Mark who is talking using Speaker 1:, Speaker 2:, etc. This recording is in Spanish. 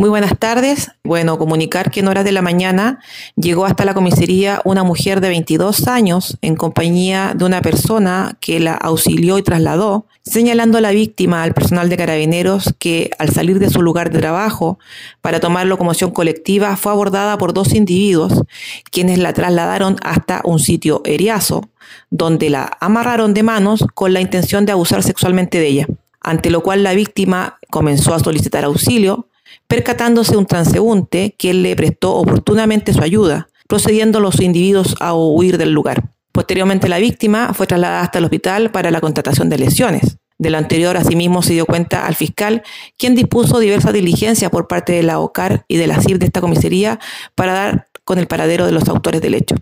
Speaker 1: Muy buenas tardes. Bueno, comunicar que en horas de la mañana llegó hasta la comisaría una mujer de 22 años en compañía de una persona que la auxilió y trasladó, señalando a la víctima al personal de carabineros que al salir de su lugar de trabajo para tomar locomoción colectiva fue abordada por dos individuos quienes la trasladaron hasta un sitio eriazo donde la amarraron de manos con la intención de abusar sexualmente de ella, ante lo cual la víctima comenzó a solicitar auxilio percatándose un transeúnte que le prestó oportunamente su ayuda, procediendo los individuos a huir del lugar. Posteriormente la víctima fue trasladada hasta el hospital para la contratación de lesiones. De lo anterior, asimismo, se dio cuenta al fiscal, quien dispuso diversas diligencias por parte de la OCAR y de la CIR de esta comisaría para dar con el paradero de los autores del hecho.